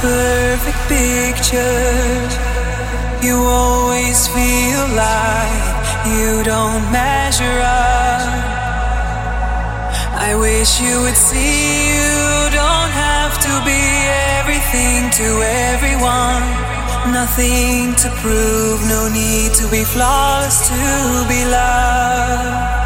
perfect picture. You always feel like you don't measure up. I wish you would see you don't have to be everything to everyone. Nothing to prove, no need to be flawless to be loved.